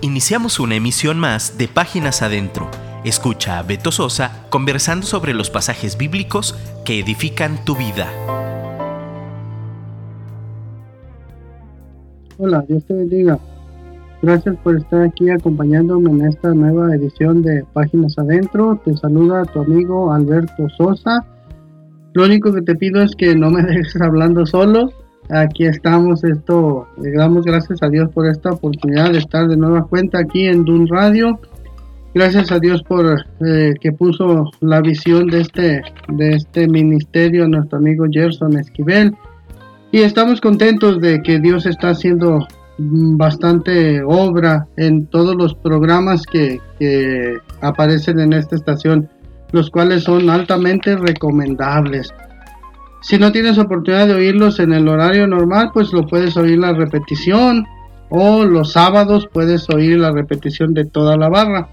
Iniciamos una emisión más de Páginas Adentro. Escucha a Beto Sosa conversando sobre los pasajes bíblicos que edifican tu vida. Hola, Dios te bendiga. Gracias por estar aquí acompañándome en esta nueva edición de Páginas Adentro. Te saluda tu amigo Alberto Sosa. Lo único que te pido es que no me dejes hablando solo aquí estamos, esto, le damos gracias a Dios por esta oportunidad de estar de nueva cuenta aquí en Dun Radio. Gracias a Dios por eh, que puso la visión de este, de este ministerio nuestro amigo Gerson Esquivel. Y estamos contentos de que Dios está haciendo bastante obra en todos los programas que, que aparecen en esta estación, los cuales son altamente recomendables. Si no tienes oportunidad de oírlos en el horario normal, pues lo puedes oír la repetición o los sábados puedes oír la repetición de toda la barra.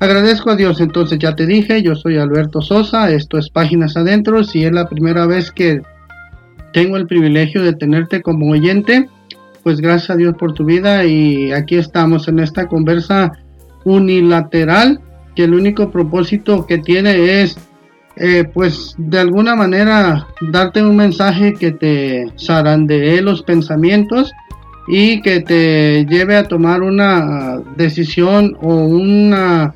Agradezco a Dios, entonces ya te dije, yo soy Alberto Sosa, esto es Páginas Adentro, si es la primera vez que tengo el privilegio de tenerte como oyente, pues gracias a Dios por tu vida y aquí estamos en esta conversa unilateral que el único propósito que tiene es eh, pues de alguna manera darte un mensaje que te zarandee los pensamientos y que te lleve a tomar una decisión o una,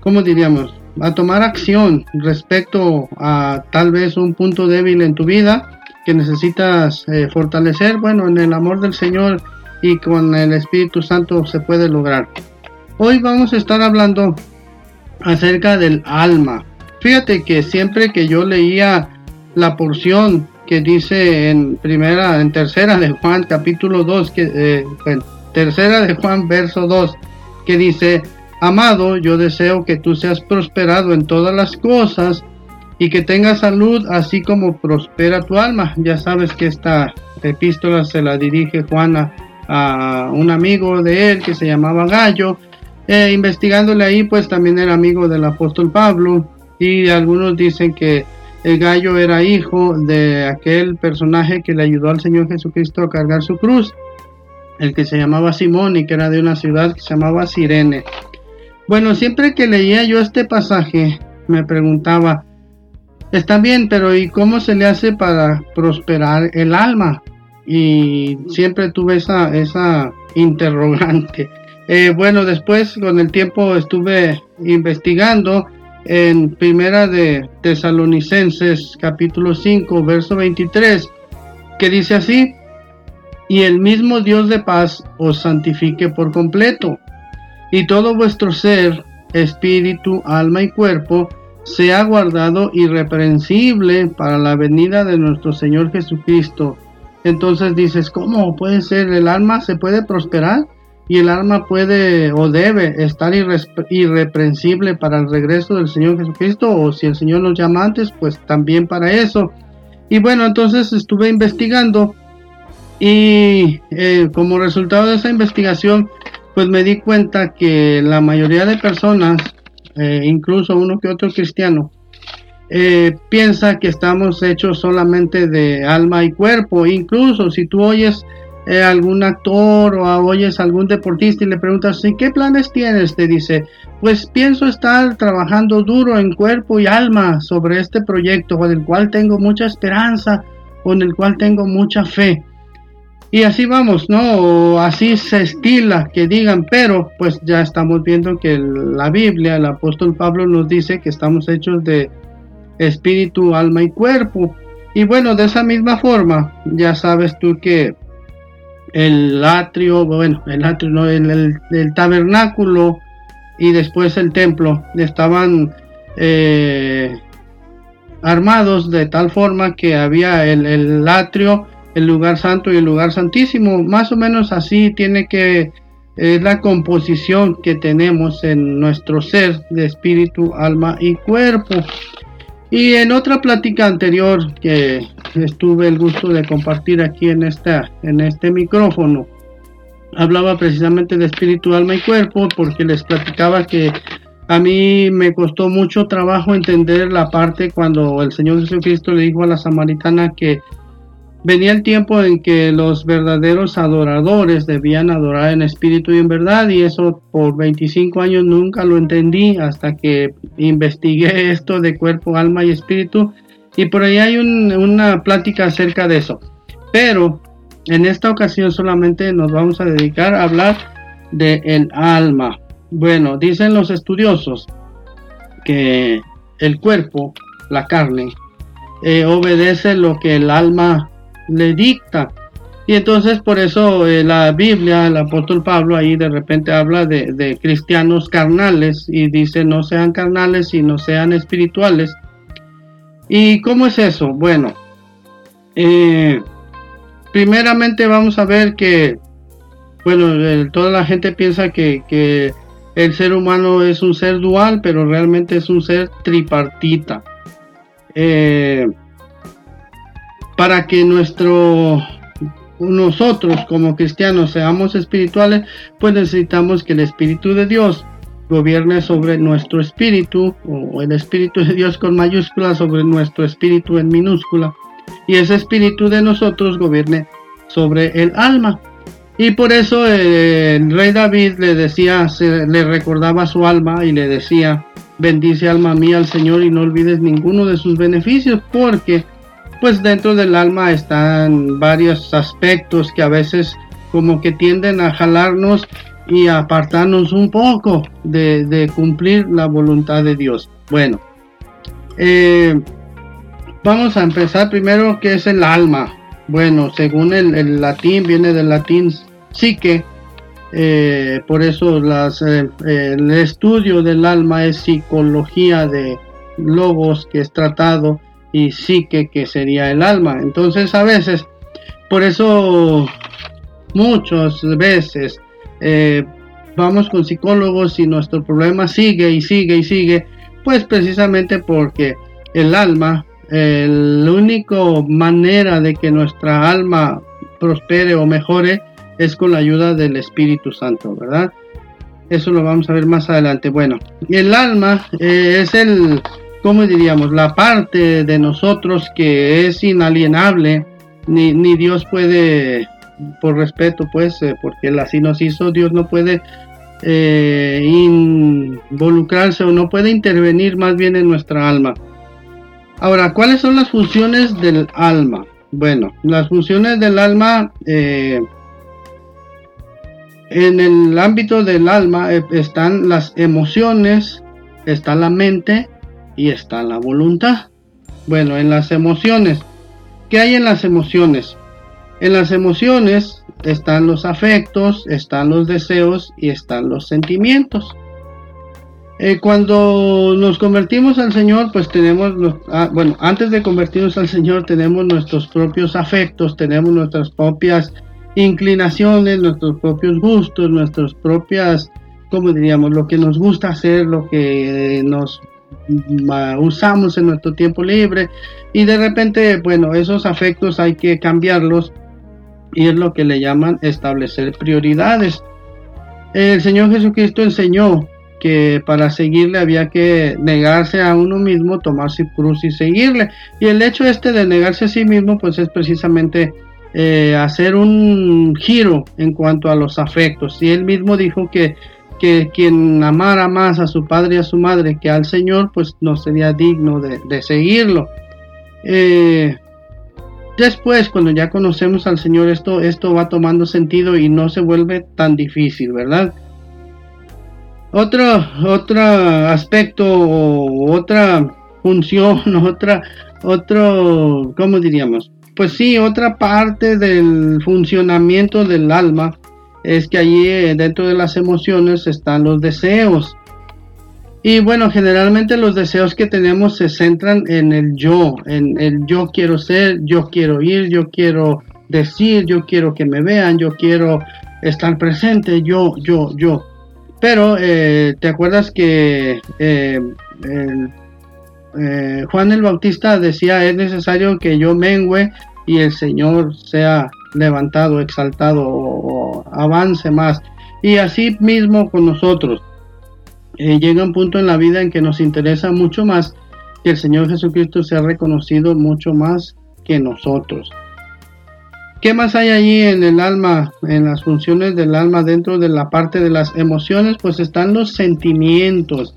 ¿cómo diríamos? A tomar acción respecto a tal vez un punto débil en tu vida que necesitas eh, fortalecer. Bueno, en el amor del Señor y con el Espíritu Santo se puede lograr. Hoy vamos a estar hablando acerca del alma. Fíjate que siempre que yo leía la porción que dice en primera, en tercera de Juan, capítulo 2, que, eh, tercera de Juan, verso 2, que dice, Amado, yo deseo que tú seas prosperado en todas las cosas y que tengas salud así como prospera tu alma. Ya sabes que esta epístola se la dirige Juana a un amigo de él que se llamaba Gallo. Eh, investigándole ahí, pues también era amigo del apóstol Pablo y algunos dicen que el gallo era hijo de aquel personaje que le ayudó al Señor Jesucristo a cargar su cruz, el que se llamaba Simón y que era de una ciudad que se llamaba Sirene. Bueno, siempre que leía yo este pasaje me preguntaba, está bien, pero ¿y cómo se le hace para prosperar el alma? Y siempre tuve esa, esa interrogante. Eh, bueno, después con el tiempo estuve investigando en Primera de Tesalonicenses capítulo 5 verso 23 que dice así y el mismo Dios de paz os santifique por completo y todo vuestro ser espíritu alma y cuerpo sea guardado irreprensible para la venida de nuestro Señor Jesucristo entonces dices ¿cómo puede ser el alma se puede prosperar? Y el alma puede o debe estar irreprensible para el regreso del Señor Jesucristo o si el Señor nos llama antes, pues también para eso. Y bueno, entonces estuve investigando y eh, como resultado de esa investigación, pues me di cuenta que la mayoría de personas, eh, incluso uno que otro cristiano, eh, piensa que estamos hechos solamente de alma y cuerpo. Incluso si tú oyes eh, algún actor o oyes algún deportista y le preguntas, ¿y qué planes tienes? Te dice, pues pienso estar trabajando duro en cuerpo y alma sobre este proyecto con el cual tengo mucha esperanza, con el cual tengo mucha fe. Y así vamos, ¿no? O así se estila que digan, pero pues ya estamos viendo que la Biblia, el apóstol Pablo nos dice que estamos hechos de espíritu, alma y cuerpo. Y bueno, de esa misma forma, ya sabes tú que el atrio, bueno, el atrio, no, el, tabernáculo y después el templo estaban eh, armados de tal forma que había el, el, atrio, el lugar santo y el lugar santísimo. Más o menos así tiene que es la composición que tenemos en nuestro ser de espíritu, alma y cuerpo. Y en otra plática anterior que estuve el gusto de compartir aquí en, esta, en este micrófono, hablaba precisamente de espíritu, alma y cuerpo, porque les platicaba que a mí me costó mucho trabajo entender la parte cuando el Señor Jesucristo le dijo a la samaritana que venía el tiempo en que los verdaderos adoradores debían adorar en espíritu y en verdad y eso por 25 años nunca lo entendí hasta que investigué esto de cuerpo, alma y espíritu y por ahí hay una plática acerca de eso. Pero en esta ocasión solamente nos vamos a dedicar a hablar de el alma. Bueno, dicen los estudiosos que el cuerpo, la carne, eh, obedece lo que el alma le dicta. Y entonces por eso eh, la Biblia, el apóstol Pablo ahí de repente habla de, cristianos carnales y dice no sean carnales sino sean espirituales. ¿Y cómo es eso? Bueno, eh, primeramente vamos a ver que, bueno, toda la gente piensa que, el ser humano es un ser dual, pero realmente es un ser tripartita. Eh, para que nuestro nosotros como cristianos seamos espirituales, pues necesitamos que el Espíritu de Dios gobierne sobre nuestro espíritu, o el Espíritu de Dios con mayúscula sobre nuestro espíritu en minúscula, y ese espíritu de nosotros gobierne sobre el alma. Y por eso eh, el rey David le decía, le recordaba su alma y le decía, bendice alma mía al Señor y no olvides ninguno de sus beneficios, porque pues dentro del alma están varios aspectos que a veces como que tienden a jalarnos y apartarnos un poco de, cumplir la voluntad de Dios. Bueno, eh, vamos a empezar primero qué es el alma. Bueno, según el, latín, viene del latín psique, eh, por eso eh, el estudio del alma es psicología de logos que es tratado y psique que sería el alma. Entonces a veces, por eso muchas veces eh, vamos con psicólogos y nuestro problema sigue y sigue y sigue, pues precisamente porque el alma, la única manera de que nuestra alma prospere o mejore es con la ayuda del Espíritu Santo, ¿verdad? Eso lo vamos a ver más adelante. Bueno, el alma eh, es el ¿cómo diríamos? La parte de nosotros que es inalienable, ni, Dios puede, por respeto, pues, eh, porque Él así nos hizo, Dios no puede eh, involucrarse o no puede intervenir más bien en nuestra alma. Ahora, ¿cuáles son las funciones del alma? Bueno, las funciones del alma, eh, en el ámbito del alma están las emociones, está la mente, y está la voluntad. Bueno, en las emociones. ¿Qué hay en las emociones? En las emociones están los afectos, están los deseos y están los sentimientos. Eh, cuando nos convertimos al Señor, pues tenemos, los, ah, bueno, antes de convertirnos al Señor tenemos nuestros propios afectos, tenemos nuestras propias inclinaciones, nuestros propios gustos, nuestras propias, como diríamos, lo que nos gusta hacer, lo que nos usamos en nuestro tiempo libre y de repente, bueno, esos afectos hay que cambiarlos y es lo que le llaman establecer prioridades. El Señor Jesucristo enseñó que para seguirle había que negarse a uno mismo, tomarse cruz y seguirle. Y el hecho este de negarse a sí mismo, pues es precisamente eh, hacer un giro en cuanto a los afectos. Y él mismo dijo que que quien amara más a su padre y a su madre que al Señor, pues no sería digno de, seguirlo. Eh, después, cuando ya conocemos al Señor, esto, esto va tomando sentido y no se vuelve tan difícil, ¿verdad? Otro, otro aspecto, otra función, otra, otro, ¿cómo diríamos? Pues sí, otra parte del funcionamiento del alma es que allí eh, dentro de las emociones están los deseos. Y bueno, generalmente los deseos que tenemos se centran en el yo, en el yo quiero ser, yo quiero ir, yo quiero decir, yo quiero que me vean, yo quiero estar presente, yo, yo, yo. Pero eh, te acuerdas que eh, Juan el Bautista decía es necesario que yo mengüe y el Señor sea levantado, exaltado avance más. Y así mismo con nosotros. Eh, llega un punto en la vida en que nos interesa mucho más que el Señor Jesucristo sea reconocido mucho más que nosotros. ¿Qué más hay allí en el alma, en las funciones del alma dentro de la parte de las emociones? Pues están los sentimientos.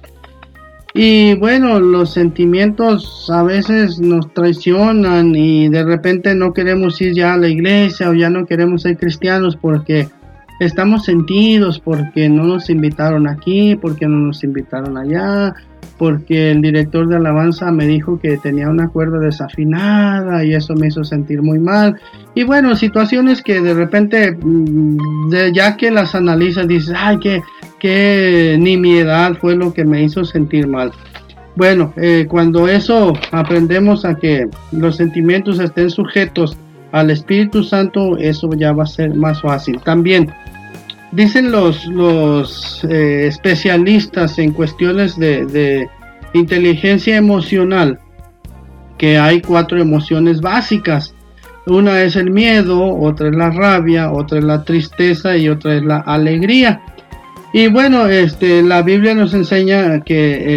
Y bueno, los sentimientos a veces nos traicionan y de repente no queremos ir ya a la iglesia o ya no queremos ser cristianos porque estamos sentidos, porque no nos invitaron aquí, porque no nos invitaron allá, porque el director de alabanza me dijo que tenía una cuerda desafinada y eso me hizo sentir muy mal. Y bueno, situaciones que de repente, mm, ya que las analizas, dices, ay, que que ni mi edad fue lo que me hizo sentir mal. Bueno, eh, cuando eso aprendemos a que los sentimientos estén sujetos al Espíritu Santo, eso ya va a ser más fácil. También dicen los, los eh, especialistas en cuestiones de inteligencia emocional que hay cuatro emociones básicas. Una es el miedo, otra es la rabia, otra es la tristeza y otra es la alegría. Y bueno, este, la Biblia nos enseña que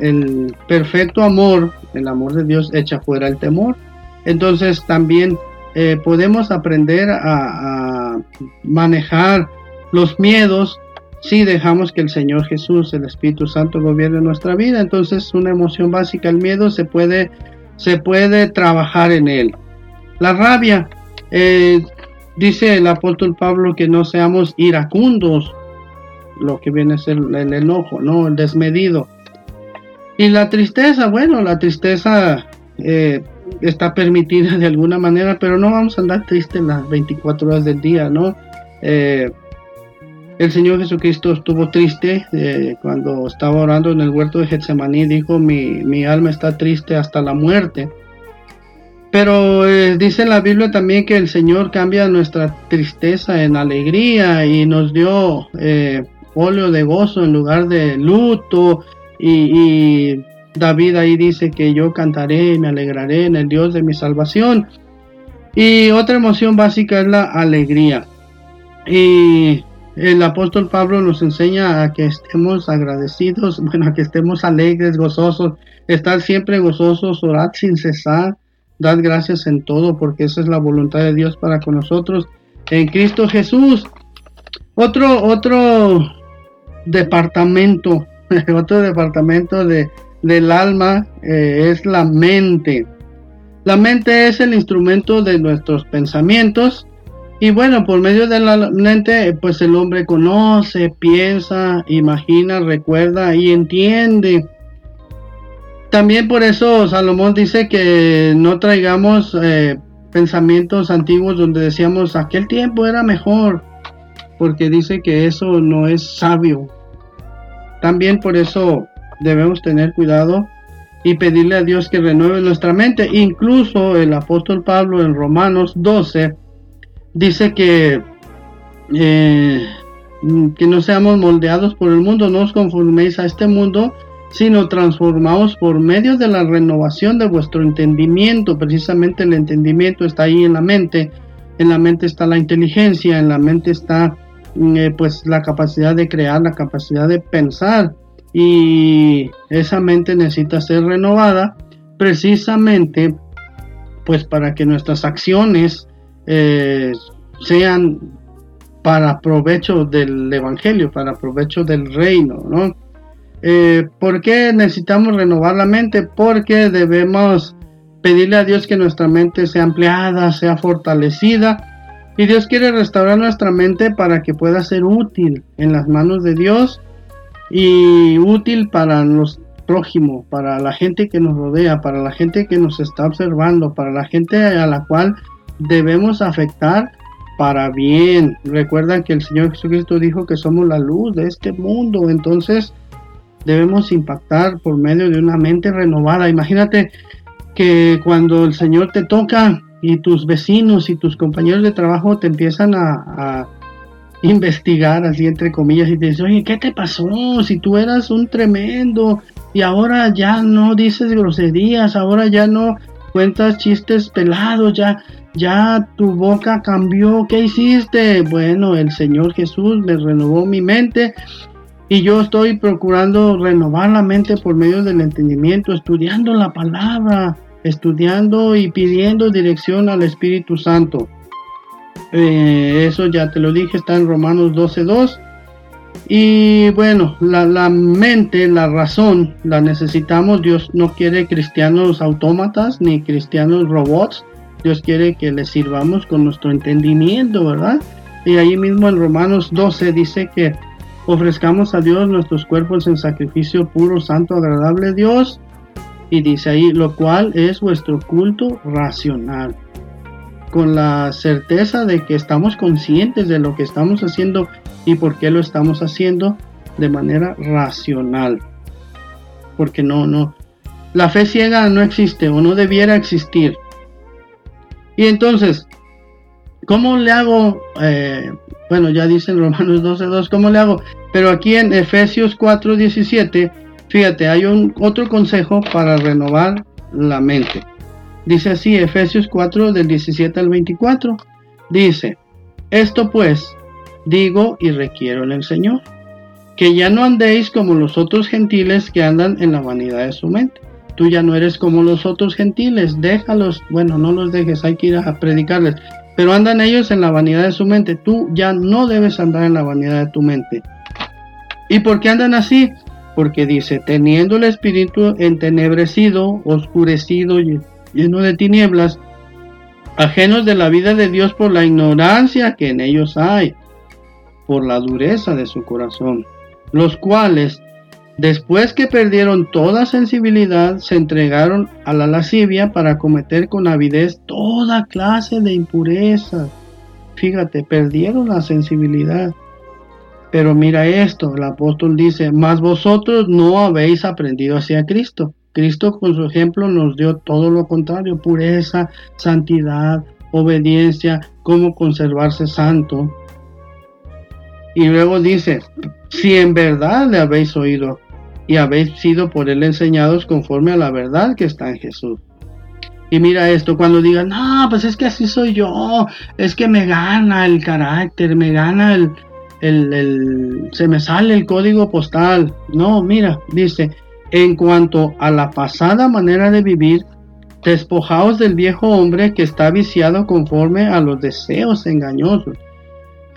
el, perfecto amor, el amor de Dios echa fuera el temor. Entonces también eh, podemos aprender a, manejar los miedos si dejamos que el Señor Jesús, el Espíritu Santo, gobierne nuestra vida. Entonces una emoción básica, el miedo, se puede, se puede trabajar en él. La rabia, eh, dice el apóstol Pablo que no seamos iracundos lo que viene a ser el enojo, ¿no? El desmedido. Y la tristeza, bueno, la tristeza eh, está permitida de alguna manera, pero no vamos a andar tristes las 24 horas del día, ¿no? Eh, el Señor Jesucristo estuvo triste eh, cuando estaba orando en el huerto de Getsemaní, dijo, mi, mi alma está triste hasta la muerte. Pero dice la Biblia también que el Señor cambia nuestra tristeza en alegría y nos dio óleo de gozo en lugar de luto. Y, David ahí dice que yo cantaré y me alegraré en el Dios de mi salvación. Y otra emoción básica es la alegría. Y el apóstol Pablo nos enseña a que estemos agradecidos, bueno, a que estemos alegres, gozosos, estar siempre gozosos, orar sin cesar, dar gracias en todo, porque esa es la voluntad de Dios para con nosotros en Cristo Jesús. Otro, otro departamento, otro departamento de, del alma eh, es la mente. La mente es el instrumento de nuestros pensamientos y bueno, por medio de la mente pues el hombre conoce, piensa, imagina, recuerda y entiende. También por eso Salomón dice que no traigamos eh, pensamientos antiguos donde decíamos aquel tiempo era mejor, porque dice que eso no es sabio. También por eso debemos tener cuidado y pedirle a Dios que renueve nuestra mente. Incluso el apóstol Pablo en Romanos 12 dice que, eh, que no seamos moldeados por el mundo, no os conforméis a este mundo, sino transformados por medio de la renovación de vuestro entendimiento. Precisamente el entendimiento está ahí en la mente, en la mente está la inteligencia, en la mente está eh, pues la capacidad de crear, la capacidad de pensar y esa mente necesita ser renovada precisamente pues para que nuestras acciones eh, sean para provecho del evangelio, para provecho del reino, ¿no? Eh, ¿Por qué necesitamos renovar la mente? Porque debemos pedirle a Dios que nuestra mente sea ampliada, sea fortalecida y Dios quiere restaurar nuestra mente para que pueda ser útil en las manos de Dios y útil para los prójimos, para la gente que nos rodea, para la gente que nos está observando, para la gente a la cual debemos afectar para bien. Recuerdan que el Señor Jesucristo dijo que somos la luz de este mundo, entonces debemos impactar por medio de una mente renovada. Imagínate que cuando el Señor te toca y tus vecinos y tus compañeros de trabajo te empiezan a, investigar, así entre comillas, y te dicen, oye, ¿qué te pasó? Si tú eras un tremendo y ahora ya no dices groserías, ahora ya no cuentas chistes pelados, ya, ya tu boca cambió, ¿qué hiciste? Bueno, el Señor Jesús me renovó mi mente y yo estoy procurando renovar la mente por medio del entendimiento, estudiando la palabra, estudiando y pidiendo dirección al Espíritu Santo. Eh, eso ya te lo dije, está en Romanos 12.2. Y bueno, la, la, mente, la razón, la necesitamos. Dios no quiere cristianos autómatas ni cristianos robots. Dios quiere que le sirvamos con nuestro entendimiento, ¿verdad? Y ahí mismo en Romanos 12 dice que ofrezcamos a Dios nuestros cuerpos en sacrificio puro, santo, agradable a Dios. Y dice ahí, lo cual es vuestro culto racional. Con la certeza de que estamos conscientes de lo que estamos haciendo y por qué lo estamos haciendo de manera racional. Porque no, no. La fe ciega no existe o no debiera existir. Y entonces, ¿cómo le hago? Eh, bueno, ya dice en Romanos 12.2, ¿cómo le hago? Pero aquí en Efesios 4.17, fíjate, hay un otro consejo para renovar la mente. Dice así, Efesios 4 del 17 al 24. Dice, esto pues digo y requiero en el Señor, que ya no andéis como los otros gentiles que andan en la vanidad de su mente tú ya no eres como los otros gentiles, déjalos, bueno, no los dejes, hay que ir a predicarles, pero andan ellos en la vanidad de su mente, tú ya no debes andar en la vanidad de tu mente. ¿Y por qué andan así? Porque dice, teniendo el espíritu entenebrecido, oscurecido, lleno de tinieblas, ajenos de la vida de Dios por la ignorancia que en ellos hay, por la dureza de su corazón, los cuales Después que perdieron toda sensibilidad, se entregaron a la lascivia para cometer con avidez toda clase de impurezas. Fíjate, perdieron la sensibilidad. Pero mira esto, el apóstol dice, mas vosotros no habéis aprendido hacia Cristo. Cristo con su ejemplo nos dio todo lo contrario, pureza, santidad, obediencia, cómo conservarse santo. Y luego dice, si en verdad le habéis oído y habéis sido por él enseñados conforme a la verdad que está en Jesús. Y mira esto, cuando digan, no, pues es que así soy yo, es que me gana el carácter, me gana el, el, el, se me sale el código postal. No, mira, dice, en cuanto a la pasada manera de vivir, despojaos del viejo hombre que está viciado conforme a los deseos engañosos.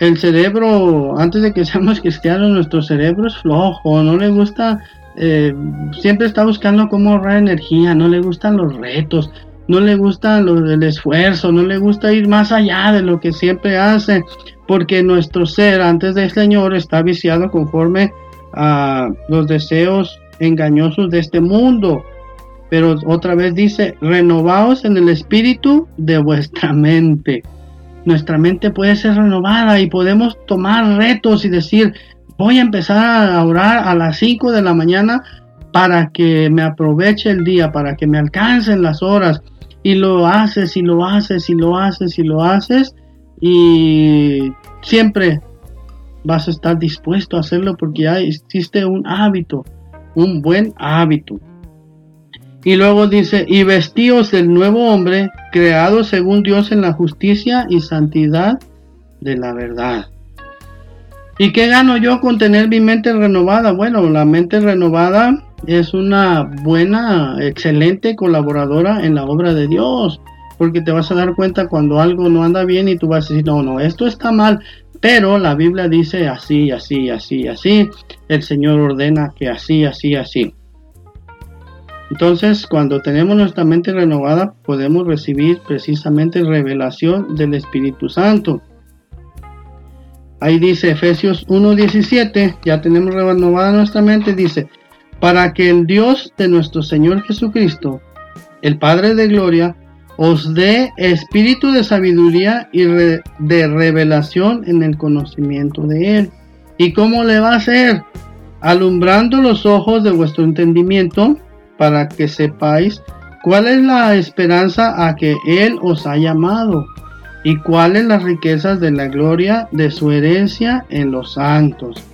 El cerebro, antes de que seamos cristianos, nuestro cerebro es flojo, no le gusta eh, siempre está buscando cómo ahorrar energía, no le gustan los retos, no le gusta el esfuerzo, no le gusta ir más allá de lo que siempre hace, porque nuestro ser antes del Señor está viciado conforme a los deseos engañosos de este mundo. Pero otra vez dice, renovaos en el espíritu de vuestra mente. Nuestra mente puede ser renovada y podemos tomar retos y decir, voy a empezar a orar a las 5 de la mañana para que me aproveche el día, para que me alcancen las horas. Y lo haces y lo haces y lo haces y lo haces. Y siempre vas a estar dispuesto a hacerlo porque ya existe un hábito, un buen hábito. Y luego dice, y vestíos del nuevo hombre, creado según Dios en la justicia y santidad de la verdad. ¿Y qué gano yo con tener mi mente renovada? Bueno, la mente renovada es una buena, excelente colaboradora en la obra de Dios, porque te vas a dar cuenta cuando algo no anda bien y tú vas a decir, no, no, esto está mal, pero la Biblia dice así, así, así, así, el Señor ordena que así, así, así. Entonces, cuando tenemos nuestra mente renovada, podemos recibir precisamente revelación del Espíritu Santo. Ahí dice Efesios 1.17, ya tenemos renovada nuestra mente, dice, para que el Dios de nuestro Señor Jesucristo, el Padre de Gloria, os dé espíritu de sabiduría y de revelación en el conocimiento de Él. ¿Y cómo le va a hacer? Alumbrando los ojos de vuestro entendimiento para que sepáis cuál es la esperanza a que Él os ha llamado y cuáles las riquezas de la gloria de su herencia en los santos.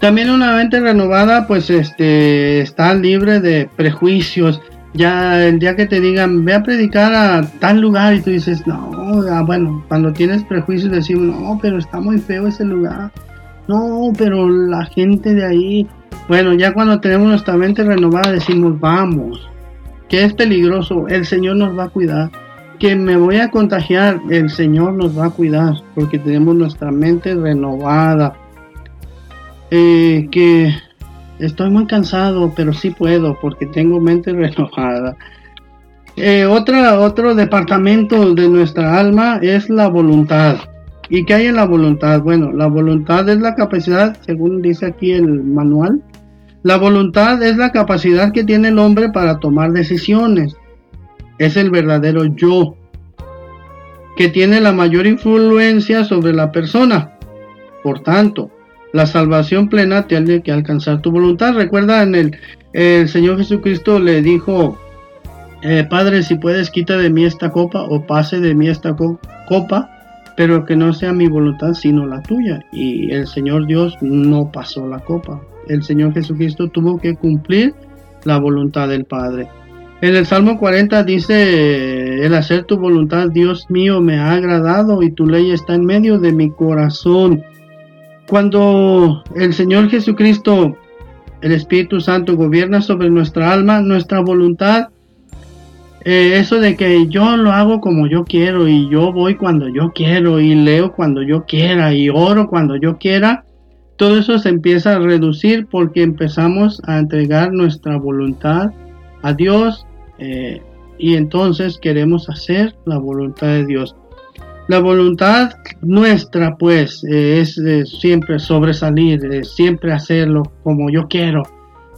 También una mente renovada pues este está libre de prejuicios. Ya el día que te digan ve a predicar a tal lugar y tú dices, no, ah, bueno, cuando tienes prejuicios decimos, no, pero está muy feo ese lugar. No, pero la gente de ahí, bueno, ya cuando tenemos nuestra mente renovada decimos, vamos, que es peligroso, el Señor nos va a cuidar que me voy a contagiar, el Señor nos va a cuidar porque tenemos nuestra mente renovada. Eh, que estoy muy cansado, pero sí puedo porque tengo mente renovada. Eh, otra, otro departamento de nuestra alma es la voluntad. ¿Y qué hay en la voluntad? Bueno, la voluntad es la capacidad, según dice aquí el manual, la voluntad es la capacidad que tiene el hombre para tomar decisiones. Es el verdadero yo, que tiene la mayor influencia sobre la persona. Por tanto, la salvación plena tiene que alcanzar tu voluntad. Recuerda en el, el Señor Jesucristo le dijo, eh, Padre, si puedes quita de mí esta copa o pase de mí esta copa, pero que no sea mi voluntad sino la tuya. Y el Señor Dios no pasó la copa. El Señor Jesucristo tuvo que cumplir la voluntad del Padre. En el Salmo 40 dice, el hacer tu voluntad, Dios mío, me ha agradado y tu ley está en medio de mi corazón. Cuando el Señor Jesucristo, el Espíritu Santo, gobierna sobre nuestra alma, nuestra voluntad, eh, eso de que yo lo hago como yo quiero y yo voy cuando yo quiero y leo cuando yo quiera y oro cuando yo quiera, todo eso se empieza a reducir porque empezamos a entregar nuestra voluntad a Dios eh, y entonces queremos hacer la voluntad de Dios. La voluntad nuestra, pues, eh, es siempre sobresalir, siempre hacerlo como yo quiero.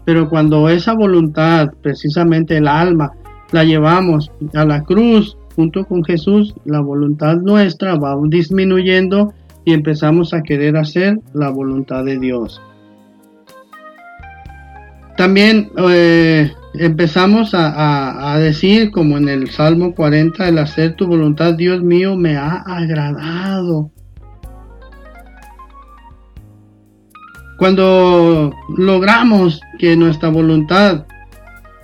Pero cuando esa voluntad, precisamente el alma, la llevamos a la cruz junto con Jesús, la voluntad nuestra va disminuyendo y empezamos a querer hacer la voluntad de Dios. También eh, empezamos a, decir, como en el Salmo 40, el hacer tu voluntad, Dios mío, me ha agradado. Cuando logramos que nuestra voluntad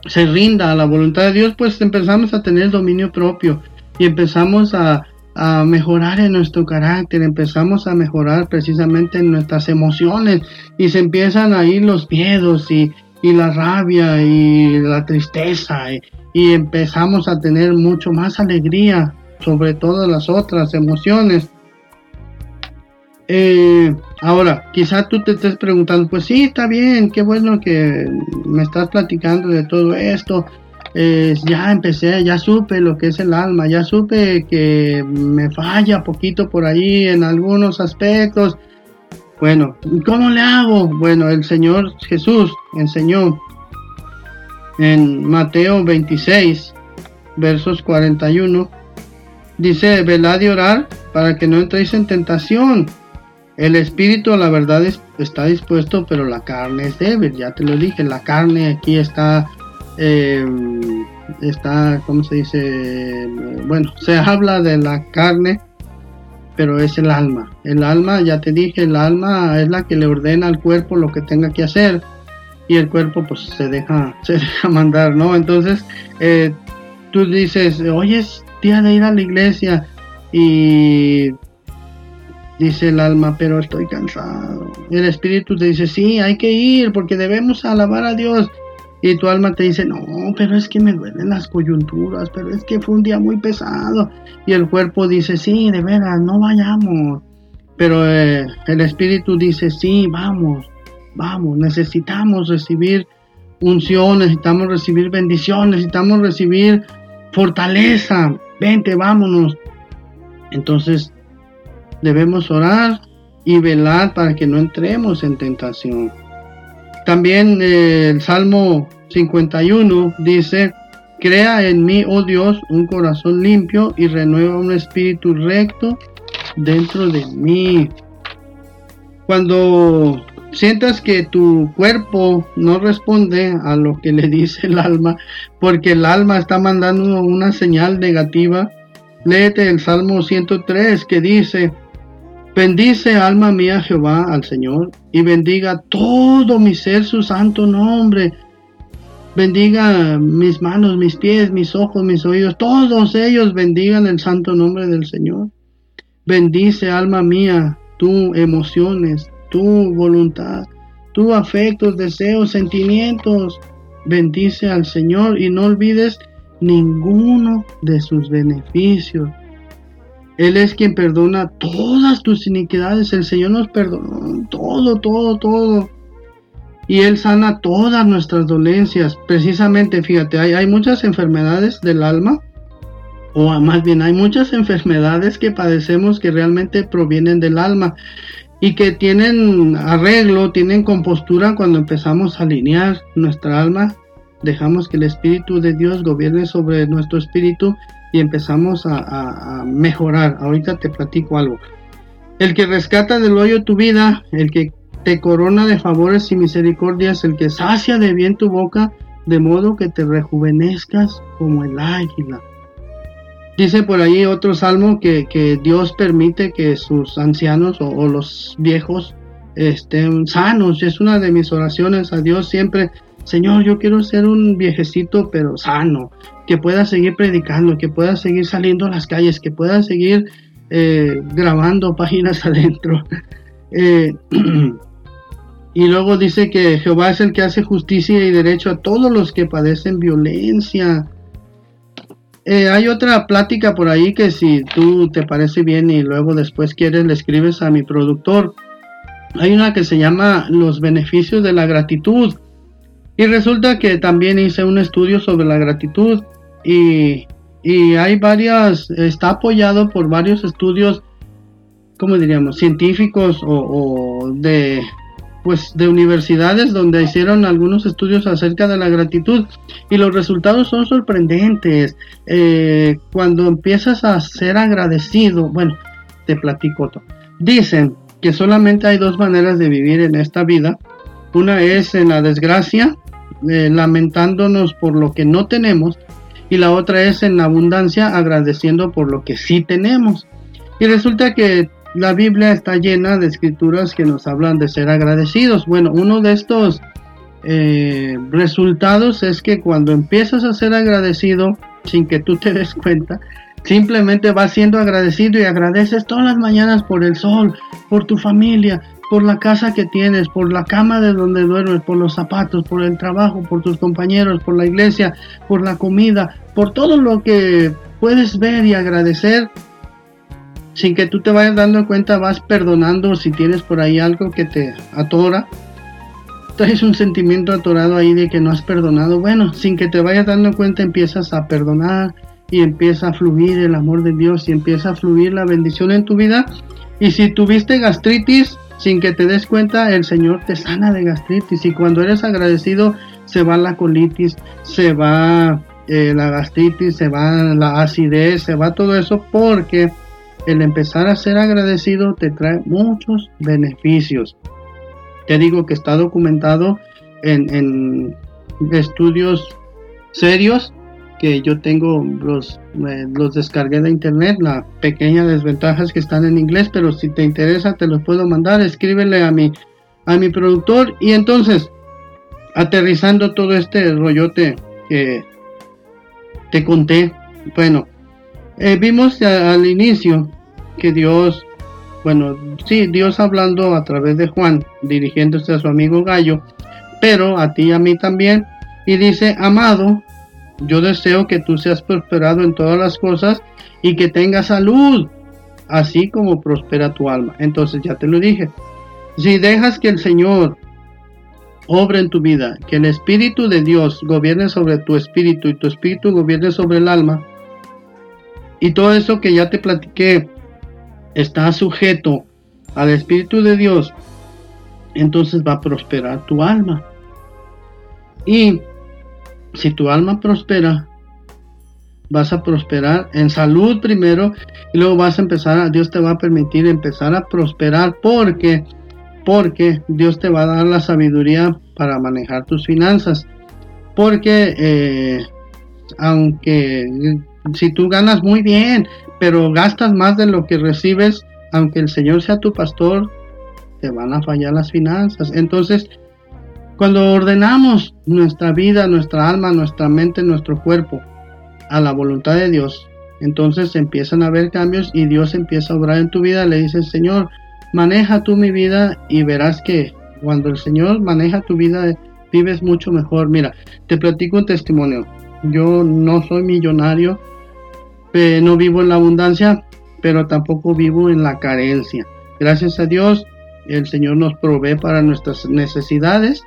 se rinda a la voluntad de Dios, pues empezamos a tener dominio propio y empezamos a, a mejorar en nuestro carácter, empezamos a mejorar precisamente en nuestras emociones y se empiezan a ir los miedos y, y la rabia y la tristeza y, empezamos a tener mucho más alegría sobre todas las otras emociones. Eh, ahora, quizá tú te estés preguntando, pues sí, está bien, qué bueno que me estás platicando de todo esto. ya empecé, ya supe lo que es el alma, ya supe que me falla poquito por ahí en algunos aspectos, bueno, ¿cómo le hago? Bueno, el Señor Jesús enseñó en Mateo 26, versos 41. Dice, velad y orar para que no entréis en tentación. El espíritu la verdad está dispuesto, pero la carne es débil. Ya te lo dije, la carne aquí está, eh, está, ¿cómo se dice? Bueno, se habla de la carne pero es el alma. El alma, ya te dije, el alma es la que le ordena al cuerpo lo que tenga que hacer y el cuerpo pues se deja, se deja mandar, ¿no? Entonces eh, tú dices, hoy es día de ir a la iglesia y dice el alma, pero estoy cansado. El espíritu te dice, sí, hay que ir porque debemos alabar a Dios. Y tu alma te dice, no, pero es que me duelen las coyunturas, pero es que fue un día muy pesado. Y el cuerpo dice, sí, de veras, no vayamos. Pero eh, el espíritu dice, sí, vamos, vamos, necesitamos recibir unción, necesitamos recibir bendición, necesitamos recibir fortaleza. Vente, vámonos. Entonces, debemos orar y velar para que no entremos en tentación. También eh, el Salmo 51 dice, crea en mí, oh Dios, un corazón limpio y renueva un espíritu recto dentro de mí. Cuando sientas que tu cuerpo no responde a lo que le dice el alma, porque el alma está mandando una señal negativa, léete el Salmo 103 que dice, Bendice alma mía Jehová al Señor y bendiga todo mi ser su santo nombre. Bendiga mis manos, mis pies, mis ojos, mis oídos, todos ellos bendigan el santo nombre del Señor. Bendice alma mía, tu emociones, tu voluntad, tu afectos, deseos, sentimientos. Bendice al Señor y no olvides ninguno de sus beneficios. Él es quien perdona todas tus iniquidades. El Señor nos perdonó todo, todo, todo. Y Él sana todas nuestras dolencias. Precisamente, fíjate, hay, hay muchas enfermedades del alma. O más bien, hay muchas enfermedades que padecemos que realmente provienen del alma y que tienen arreglo, tienen compostura cuando empezamos a alinear nuestra alma, dejamos que el Espíritu de Dios gobierne sobre nuestro espíritu y empezamos a, mejorar. Ahorita te platico algo. El que rescata del hoyo tu vida, el que te corona de favores y misericordias, el que sacia de bien tu boca, de modo que te rejuvenezcas como el águila. Dice por ahí otro salmo que, Dios permite que sus ancianos o, los viejos estén sanos. Es una de mis oraciones a Dios siempre. Señor, yo quiero ser un viejecito pero sano, que pueda seguir predicando, que pueda seguir saliendo a las calles, que pueda seguir eh, grabando páginas adentro. Eh, y luego dice que Jehová es el que hace justicia y derecho a todos los que padecen violencia. Eh, hay otra plática por ahí que si tú te parece bien y luego después quieres le escribes a mi productor. Hay una que se llama Los beneficios de la gratitud. Y resulta que también hice un estudio sobre la gratitud y, y hay varias, está apoyado por varios estudios, ¿cómo diríamos? Científicos o, o de pues de universidades donde hicieron algunos estudios acerca de la gratitud y los resultados son sorprendentes. Eh, cuando empiezas a ser agradecido, bueno, te platico todo. Dicen que solamente hay dos maneras de vivir en esta vida. Una es en la desgracia, eh, lamentándonos por lo que no tenemos, y la otra es en la abundancia, agradeciendo por lo que sí tenemos. Y resulta que la Biblia está llena de escrituras que nos hablan de ser agradecidos. Bueno, uno de estos eh, resultados es que cuando empiezas a ser agradecido, sin que tú te des cuenta, simplemente vas siendo agradecido y agradeces todas las mañanas por el sol, por tu familia, por la casa que tienes, por la cama de donde duermes, por los zapatos, por el trabajo, por tus compañeros, por la iglesia, por la comida, por todo lo que puedes ver y agradecer sin que tú te vayas dando cuenta, vas perdonando si tienes por ahí algo que te atora. Traes un sentimiento atorado ahí de que no has perdonado. Bueno, sin que te vayas dando cuenta, empiezas a perdonar y empieza a fluir el amor de Dios y empieza a fluir la bendición en tu vida. Y si tuviste gastritis, sin que te des cuenta, el Señor te sana de gastritis. Y cuando eres agradecido, se va la colitis, se va eh, la gastritis, se va la acidez, se va todo eso porque el empezar a ser agradecido te trae muchos beneficios. Te digo que está documentado en, estudios serios que yo tengo los, los descargué de internet, las pequeñas desventajas que están en inglés, pero si te interesa te los puedo mandar, escríbele a mi, a mi productor y entonces aterrizando todo este rollote que te conté, bueno, eh, vimos al inicio que Dios, bueno, sí, Dios hablando a través de Juan, dirigiéndose a su amigo Gallo, pero a ti y a mí también, y dice, amado, yo deseo que tú seas prosperado en todas las cosas y que tengas salud, así como prospera tu alma. Entonces ya te lo dije, si dejas que el Señor obra en tu vida, que el Espíritu de Dios gobierne sobre tu espíritu y tu espíritu gobierne sobre el alma, y todo eso que ya te platiqué está sujeto al Espíritu de Dios, entonces va a prosperar tu alma. Y si tu alma prospera, vas a prosperar en salud primero y luego vas a empezar a, Dios te va a permitir empezar a prosperar porque, porque Dios te va a dar la sabiduría para manejar tus finanzas. Porque eh, aunque si tú ganas muy bien, pero gastas más de lo que recibes, aunque el Señor sea tu pastor, te van a fallar las finanzas. Entonces, cuando ordenamos nuestra vida, nuestra alma, nuestra mente, nuestro cuerpo a la voluntad de Dios, entonces empiezan a haber cambios y Dios empieza a obrar en tu vida. Le dices, Señor, maneja tú mi vida y verás que cuando el Señor maneja tu vida, vives mucho mejor. Mira, te platico un testimonio. Yo no soy millonario, eh, no vivo en la abundancia, pero tampoco vivo en la carencia. Gracias a Dios, el Señor nos provee para nuestras necesidades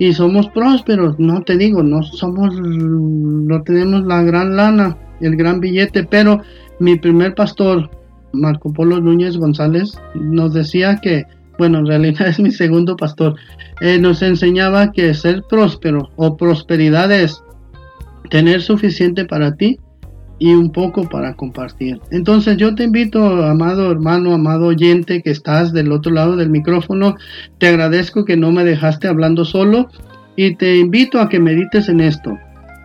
y somos prósperos. No te digo, no somos, no tenemos la gran lana, el gran billete, pero mi primer pastor, Marco Polo Núñez González, nos decía que, bueno, en realidad es mi segundo pastor, eh, nos enseñaba que ser próspero o prosperidad es tener suficiente para ti y un poco para compartir. Entonces yo te invito, amado hermano, amado oyente que estás del otro lado del micrófono, te agradezco que no me dejaste hablando solo y te invito a que medites en esto.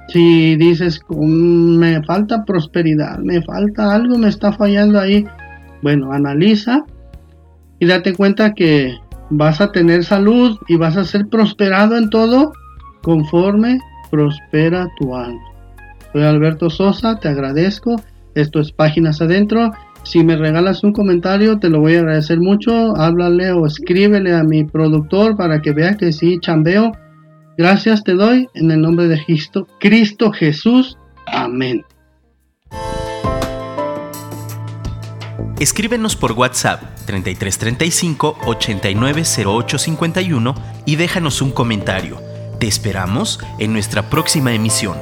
Si dices, me falta prosperidad, me falta algo, me está fallando ahí, bueno, analiza y date cuenta que vas a tener salud y vas a ser prosperado en todo conforme prospera tu alma. Soy Alberto Sosa, te agradezco. Esto es Páginas Adentro. Si me regalas un comentario, te lo voy a agradecer mucho. Háblale o escríbele a mi productor para que vea que sí chambeo. Gracias te doy en el nombre de Cristo, Cristo Jesús. Amén. Escríbenos por WhatsApp 3335 890851 y déjanos un comentario. Te esperamos en nuestra próxima emisión.